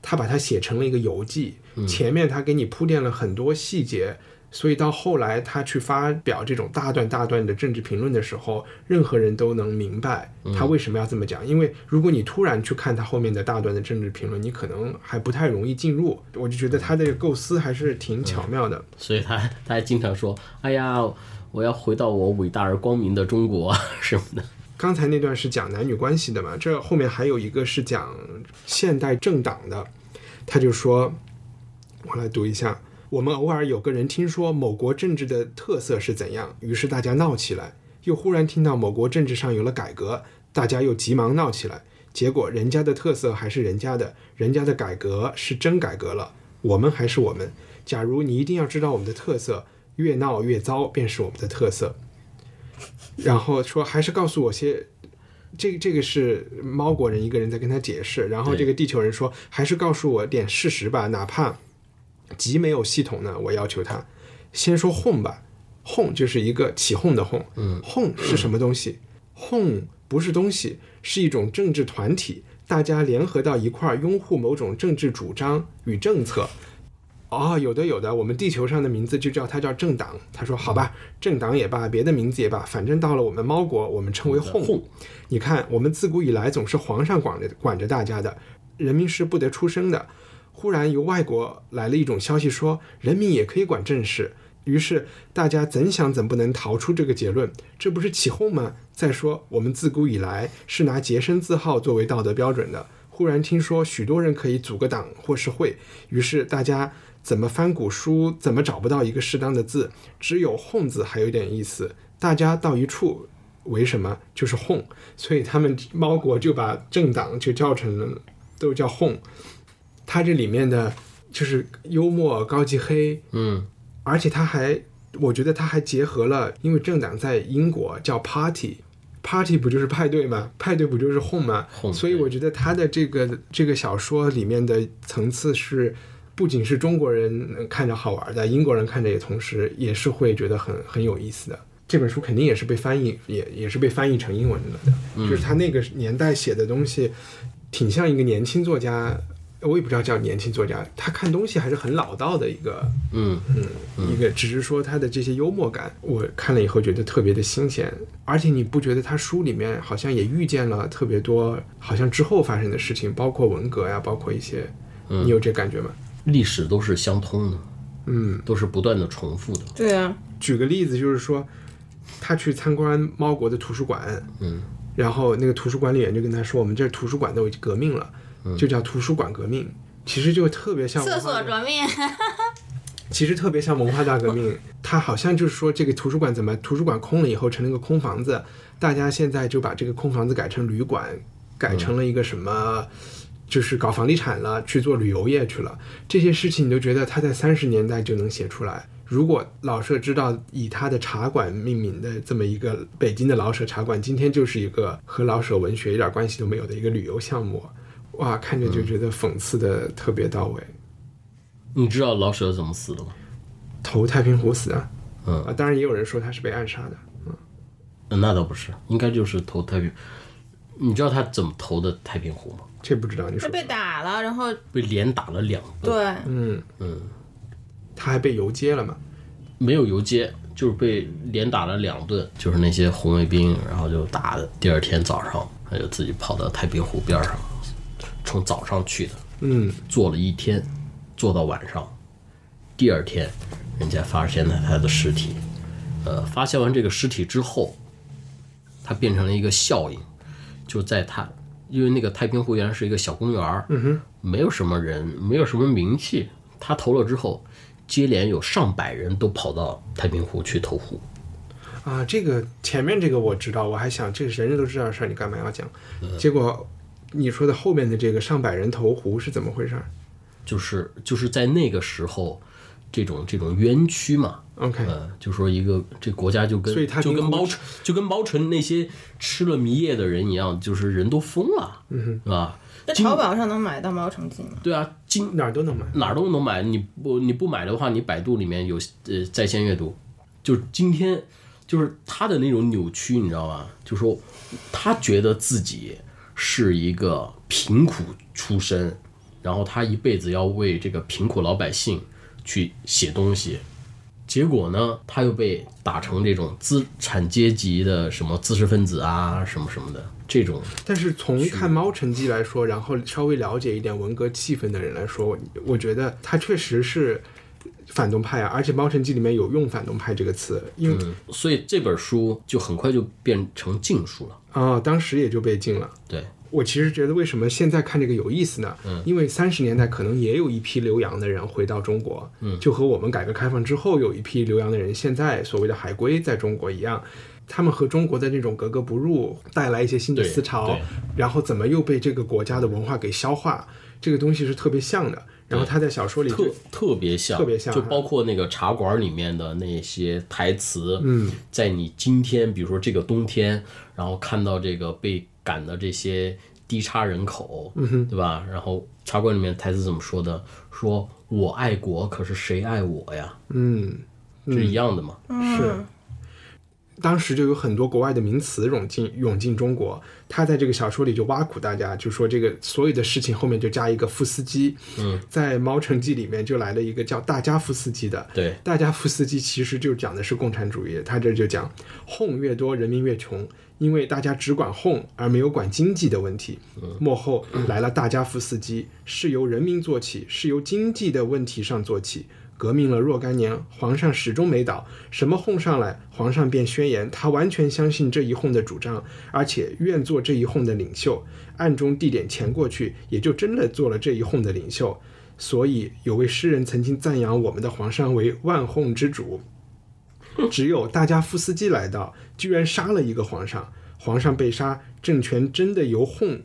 他把它写成了一个游记。前面他给你铺垫了很多细节。所以到后来，他去发表这种大段大段的政治评论的时候，任何人都能明白他为什么要这么讲。因为如果你突然去看他后面的大段的政治评论，你可能还不太容易进入。我就觉得他的构思还是挺巧妙的。所以他他还经常说：“哎呀，我要回到我伟大而光明的中国什么的。”刚才那段是讲男女关系的嘛？这后面还有一个是讲现代政党的，他就说：“我来读一下。”我们偶尔有个人听说某国政治的特色是怎样，于是大家闹起来；又忽然听到某国政治上有了改革，大家又急忙闹起来。结果人家的特色还是人家的，人家的改革是真改革了，我们还是我们。假如你一定要知道我们的特色，越闹越糟便是我们的特色。然后说还是告诉我些，这这个是猫国人一个人在跟他解释，然后这个地球人说还是告诉我点事实吧，哪怕。极没有系统呢，我要求他先说哄吧，哄就是一个起哄的哄，嗯，哄是什么东西？哄不是东西，是一种政治团体，大家联合到一块儿拥护某种政治主张与政策。哦，有的有的，我们地球上的名字就叫它叫政党。他说好吧，政党也罢，别的名字也罢，反正到了我们猫国，我们称为哄。你看，我们自古以来总是皇上管着管着大家的，人民是不得出声的。忽然由外国来了一种消息，说人民也可以管政事。于是大家怎想怎不能逃出这个结论，这不是起哄吗？再说我们自古以来是拿洁身自好作为道德标准的。忽然听说许多人可以组个党或是会，于是大家怎么翻古书怎么找不到一个适当的字，只有“哄”字还有点意思。大家到一处，为什么就是哄？所以他们猫国就把政党就叫成了都叫哄。他这里面的就是幽默、高级黑，嗯，而且他还，我觉得他还结合了，因为政党在英国叫 party，party 不就是派对吗？派对不就是 home 吗？所以我觉得他的这个这个小说里面的层次是，不仅是中国人看着好玩的，英国人看着也同时也是会觉得很很有意思的。这本书肯定也是被翻译，也也是被翻译成英文了的，就是他那个年代写的东西，挺像一个年轻作家。我也不知道叫年轻作家，他看东西还是很老道的一个，嗯嗯，一个只是说他的这些幽默感，我看了以后觉得特别的新鲜，而且你不觉得他书里面好像也遇见了特别多好像之后发生的事情，包括文革呀，包括一些，你有这感觉吗？历史都是相通的，嗯，都是不断的重复的。对啊，举个例子就是说，他去参观猫国的图书馆，嗯，然后那个图书管理员就跟他说，我们这图书馆都已经革命了。就叫图书馆革命，其实就特别像厕所革命，其实特别像文化大革命。它好像就是说，这个图书馆怎么图书馆空了以后成了个空房子，大家现在就把这个空房子改成旅馆，改成了一个什么，就是搞房地产了，去做旅游业去了，这些事情你都觉得他在三十年代就能写出来。如果老舍知道以他的茶馆命名的这么一个北京的老舍茶馆，今天就是一个和老舍文学一点关系都没有的一个旅游项目，哇，看着就觉得讽刺的特别到位。你知道老舍怎么死的吗？投太平湖死的。嗯啊，当然也有人说他是被暗杀的。嗯，那倒不是，应该就是投太平。你知道他怎么投的太平湖吗？这不知道，你说。被打了，然后被连打了两顿。对，嗯嗯。他还被游街了嘛？没有游街，就是被连打了两顿，就是那些红卫兵，然后就打的。第二天早上，他就自己跑到太平湖边上，从早上去的，嗯，坐了一天，坐到晚上。第二天，人家发现了他的尸体。呃，发现完这个尸体之后，他变成了一个效应，就在他，因为那个太平湖原来是一个小公园嗯哼，没有什么人，没有什么名气。他投了之后。接连有上百人都跑到太平湖去投湖，啊，这个前面这个我知道，我还想这人人都知道的事儿，你干嘛要讲？结果你说的后面的这个上百人投湖是怎么回事？就是就是在那个时候，这种这种冤屈嘛，OK，呃，就说一个这国家就跟所以他就跟猫就跟猫城那些吃了迷液的人一样，就是人都疯了，嗯哼，是吧？在淘宝上能买到猫城记吗？对啊，今哪儿都能买，哪儿都能买。你不你不买的话，你百度里面有呃在线阅读。就是今天，就是他的那种扭曲，你知道吧？就说他觉得自己是一个贫苦出身，然后他一辈子要为这个贫苦老百姓去写东西，结果呢，他又被打成这种资产阶级的什么知识分子啊，什么什么的。这种，但是从看《猫城记》来说，然后稍微了解一点文革气氛的人来说，我觉得他确实是反动派啊，而且《猫城记》里面有用“反动派”这个词，因为所以这本书就很快就变成禁书了啊，当时也就被禁了。对我其实觉得为什么现在看这个有意思呢？嗯，因为三十年代可能也有一批留洋的人回到中国，嗯，就和我们改革开放之后有一批留洋的人现在所谓的海归在中国一样。他们和中国的那种格格不入，带来一些新的思潮，然后怎么又被这个国家的文化给消化？这个东西是特别像的。然后他在小说里特特别像，特别像，就包括那个茶馆里面的那些台词。嗯，在你今天，比如说这个冬天，然后看到这个被赶的这些低差人口，嗯哼，对吧？然后茶馆里面台词怎么说的？说我爱国，可是谁爱我呀？嗯，是一样的嘛？是。当时就有很多国外的名词涌进涌进中国，他在这个小说里就挖苦大家，就说这个所有的事情后面就加一个夫斯基。嗯，在《猫城记》里面就来了一个叫大家夫斯基的。对，大家夫斯基其实就讲的是共产主义，他这就讲哄越多人民越穷，因为大家只管哄而没有管经济的问题。幕后来了大家夫斯基，是由人民做起，是由经济的问题上做起。革命了若干年，皇上始终没倒。什么哄上来，皇上便宣言，他完全相信这一哄的主张，而且愿做这一哄的领袖。暗中递点钱过去，也就真的做了这一哄的领袖。所以有位诗人曾经赞扬我们的皇上为万哄之主。只有大家夫斯基来到，居然杀了一个皇上。皇上被杀，政权真的由哄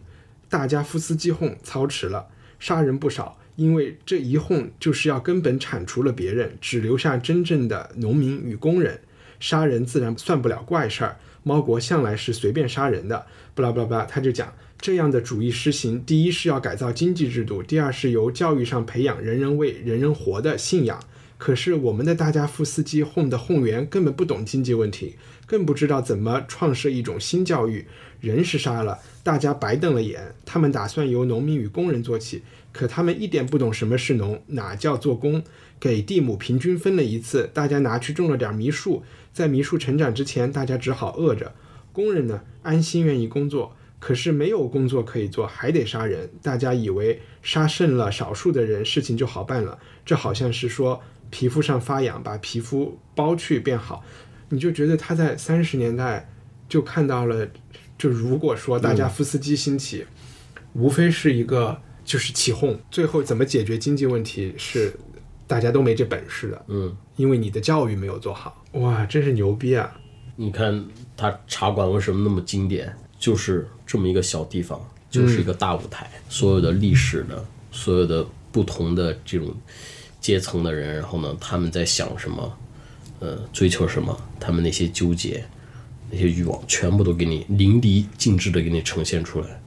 大家夫斯基哄操持了，杀人不少。因为这一哄就是要根本铲除了别人，只留下真正的农民与工人，杀人自然算不了怪事儿。猫国向来是随便杀人的，不拉不拉不拉，他就讲这样的主义施行，第一是要改造经济制度，第二是由教育上培养人人为、人人活的信仰。可是我们的大家夫斯基哄的哄员根本不懂经济问题，更不知道怎么创设一种新教育。人是杀了，大家白瞪了眼。他们打算由农民与工人做起。可他们一点不懂什么是农，哪叫做工？给地亩平均分了一次，大家拿去种了点糜树，在糜树成长之前，大家只好饿着。工人呢，安心愿意工作，可是没有工作可以做，还得杀人。大家以为杀剩了少数的人，事情就好办了。这好像是说皮肤上发痒，把皮肤剥去变好。你就觉得他在三十年代就看到了，就如果说大家夫斯基兴起，无非是一个。就是起哄，最后怎么解决经济问题是大家都没这本事的。嗯，因为你的教育没有做好。哇，真是牛逼啊！你看他茶馆为什么那么经典？就是这么一个小地方，就是一个大舞台，所有的历史的，所有的不同的这种阶层的人，然后呢，他们在想什么，呃，追求什么，他们那些纠结、那些欲望，全部都给你淋漓尽致的给你呈现出来，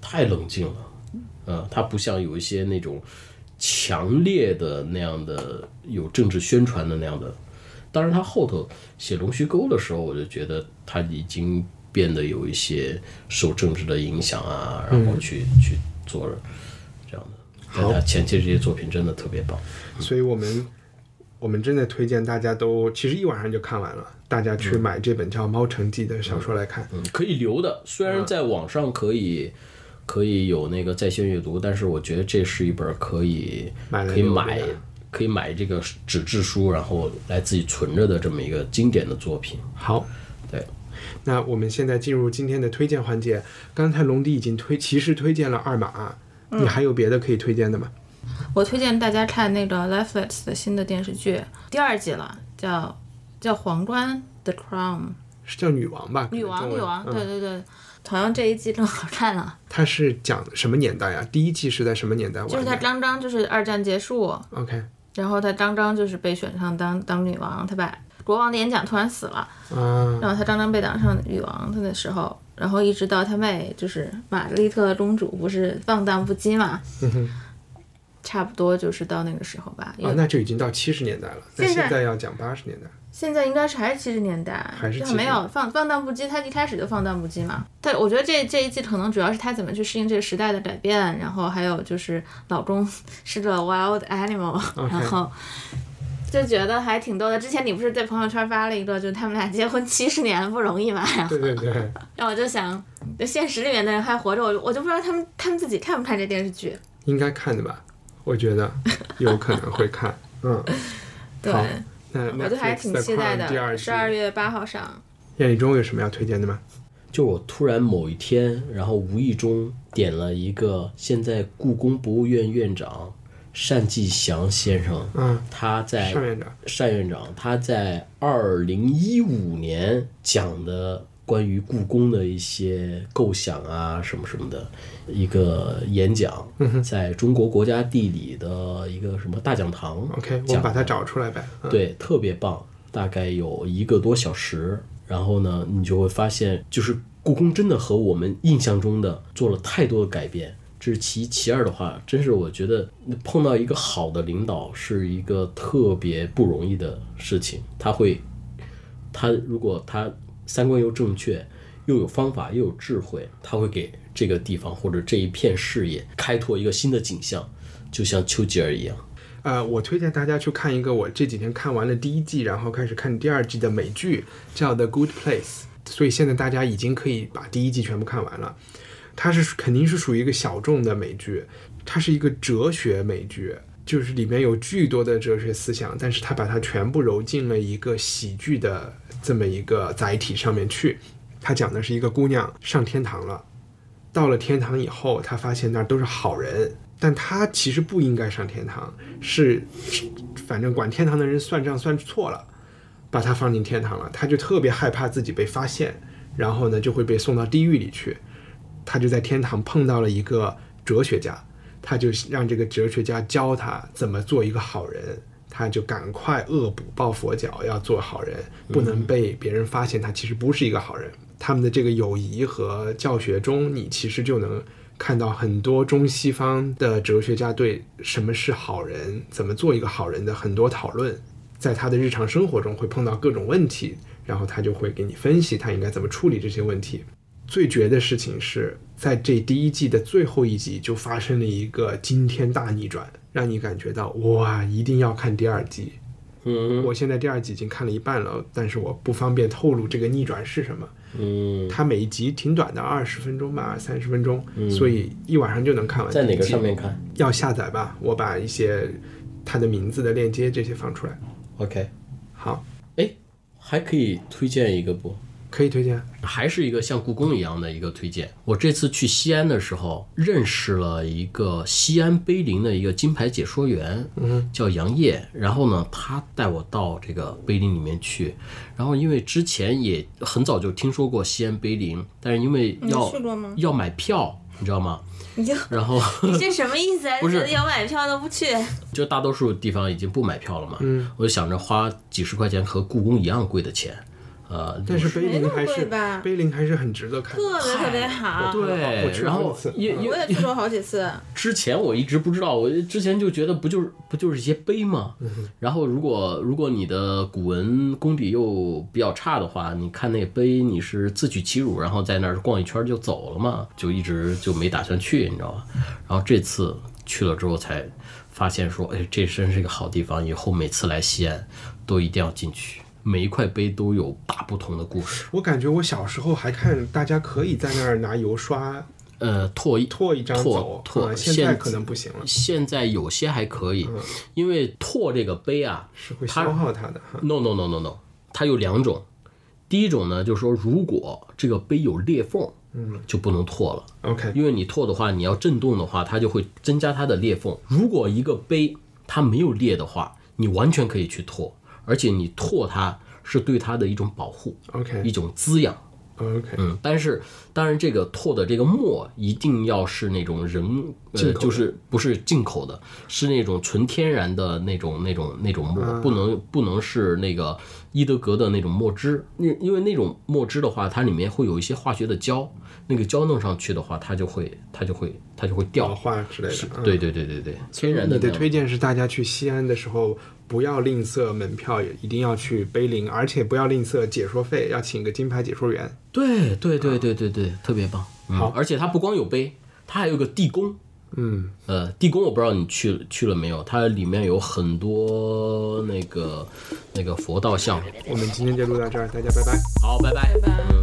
太冷静了，呃，它不像有一些那种强烈的那样的有政治宣传的那样的。当然，他后头写龙须沟的时候，我就觉得他已经变得有一些受政治的影响啊，然后去去做这样的。但他前期这些作品真的特别棒，所以我们我们真的推荐大家都其实一晚上就看完了，大家去买这本叫《猫城记》的小说来看，嗯，可以留的。虽然在网上可以可以有那个在线阅读，但是我觉得这是一本可以可以买。可以买这个纸质书，然后来自己存着的这么一个经典的作品。好，对，那我们现在进入今天的推荐环节。刚才龙迪已经推，其实推荐了二马，你还有别的可以推荐的吗？我推荐大家看那个 Netflix 的新的电视剧，第二季了，叫叫《皇冠》The Crown，是叫女王吧？女王，女王，对对对。好像这一季更好看了。它是讲什么年代呀？第一季是在什么年代？就是他刚刚就是二战结束，OK。然后他刚刚就是被选上当当女王，他把国王的演讲突然死了，嗯然后他刚刚被当上女王他的时候，然后一直到他妹就是玛格丽特公主不是放荡不羁嘛，差不多就是到那个时候吧。啊，那就已经到七十年代了。那现在要讲八十年代。现在应该是还是七十年代，还是没有放放荡不羁。他一开始就放荡不羁嘛。他我觉得这这一季可能主要是他怎么去适应这个时代的改变，然后还有就是老公是个 wild animal，然后就觉得还挺逗的。之前你不是在朋友圈发了一个，就他们俩结婚七十年不容易嘛？对对对。然后我就想，就现实里面的人还活着，我我就不知道他们他们自己看不看这电视剧。应该看的吧？我觉得有可能会看。嗯，对。我就还挺期待的，十二月八号上。燕立中有什么要推荐的吗？就我突然某一天，然后无意中点了一个现在故宫博物院院长单霁翔先生，嗯，他在单院长，单院长他在二零一五年讲的。关于故宫的一些构想啊，什么什么的一个演讲，在中国国家地理的一个什么大讲堂。OK，我把它找出来呗。对，特别棒，大概有一个多小时。然后呢，你就会发现，就是故宫真的和我们印象中的做了太多的改变。这是其一，其二的话，真是我觉得碰到一个好的领导是一个特别不容易的事情。他会，他如果他。三观又正确，又有方法，又有智慧，他会给这个地方或者这一片事业开拓一个新的景象，就像丘吉尔一样。呃，我推荐大家去看一个我这几天看完了第一季，然后开始看第二季的美剧，叫《The Good Place》。所以现在大家已经可以把第一季全部看完了。它是肯定是属于一个小众的美剧，它是一个哲学美剧，就是里面有巨多的哲学思想，但是它把它全部揉进了一个喜剧的。这么一个载体上面去，他讲的是一个姑娘上天堂了，到了天堂以后，她发现那儿都是好人，但她其实不应该上天堂，是反正管天堂的人算账算错了，把她放进天堂了，她就特别害怕自己被发现，然后呢就会被送到地狱里去，她就在天堂碰到了一个哲学家，他就让这个哲学家教他怎么做一个好人。他就赶快恶补抱佛脚，要做好人，不能被别人发现他其实不是一个好人。他们的这个友谊和教学中，你其实就能看到很多中西方的哲学家对什么是好人、怎么做一个好人的很多讨论。在他的日常生活中会碰到各种问题，然后他就会给你分析他应该怎么处理这些问题。最绝的事情是在这第一季的最后一集就发生了一个惊天大逆转。让你感觉到哇，一定要看第二季。嗯，我现在第二季已经看了一半了，但是我不方便透露这个逆转是什么。嗯，它每一集挺短的，二十分钟吧，三十分钟，所以一晚上就能看完。在哪个上面看？要下载吧，我把一些它的名字的链接这些放出来。OK，好。哎，还可以推荐一个不？可以推荐，还是一个像故宫一样的一个推荐。我这次去西安的时候，认识了一个西安碑林的一个金牌解说员，嗯，叫杨烨。然后呢，他带我到这个碑林里面去。然后因为之前也很早就听说过西安碑林，但是因为要要买票，你知道吗？你就然后 你这什么意思啊？不是觉得有买票都不去，就大多数地方已经不买票了嘛，嗯，我就想着花几十块钱和故宫一样贵的钱，呃，但是碑林还是碑林还是很值得看。特别特别好。对然后好几次因因我也去过好几次，之前我一直不知道，我之前就觉得不就是不就是一些碑吗？然后如果如果你的古文功底又比较差的话，你看那碑你是自取其辱，然后在那儿逛一圈就走了嘛，就一直就没打算去，你知道吧？然后这次去了之后才发现说，哎，这真是一个好地方，以后每次来西安都一定要进去，每一块碑都有大不同的故事。我感觉我小时候还看大家可以在那儿拿油刷呃，拓一拓一张拓走，拓啊现在可能不行了，现在有些还可以，因为拓这个碑啊，是会消耗它的哈。No no no no no，它有两种，第一种呢，就是说如果这个碑有裂缝，嗯，就不能拓了，OK，因为你拓的话，你要震动的话，它就会增加它的裂缝。如果一个碑它没有裂的话，你完全可以去拓，而且你拓它是对它的一种保护，OK 一种滋养。OK，嗯，但是当然，这个拓的这个墨一定要是那种人，呃，就是不是进口的，是那种纯天然的那种那种那种墨，不能不能是那个伊德格的那种墨汁，因因为那种墨汁的话，它里面会有一些化学的胶，那个胶弄上去的话，它就会它就会它就会老掉。化之类的。嗯对对对对对，天然的你的推荐是大家去西安的时候不要吝啬门票，也一定要去碑林。而且不要吝啬解说费，要请个金牌解说员。对对对对对对，特别棒。好，而且它不光有碑，它还有个地宫。嗯，呃，地宫我不知道你去去了没有，它里面有很多那个那个佛道像。我们今天就录到这儿，大家拜拜。好，拜拜。嗯。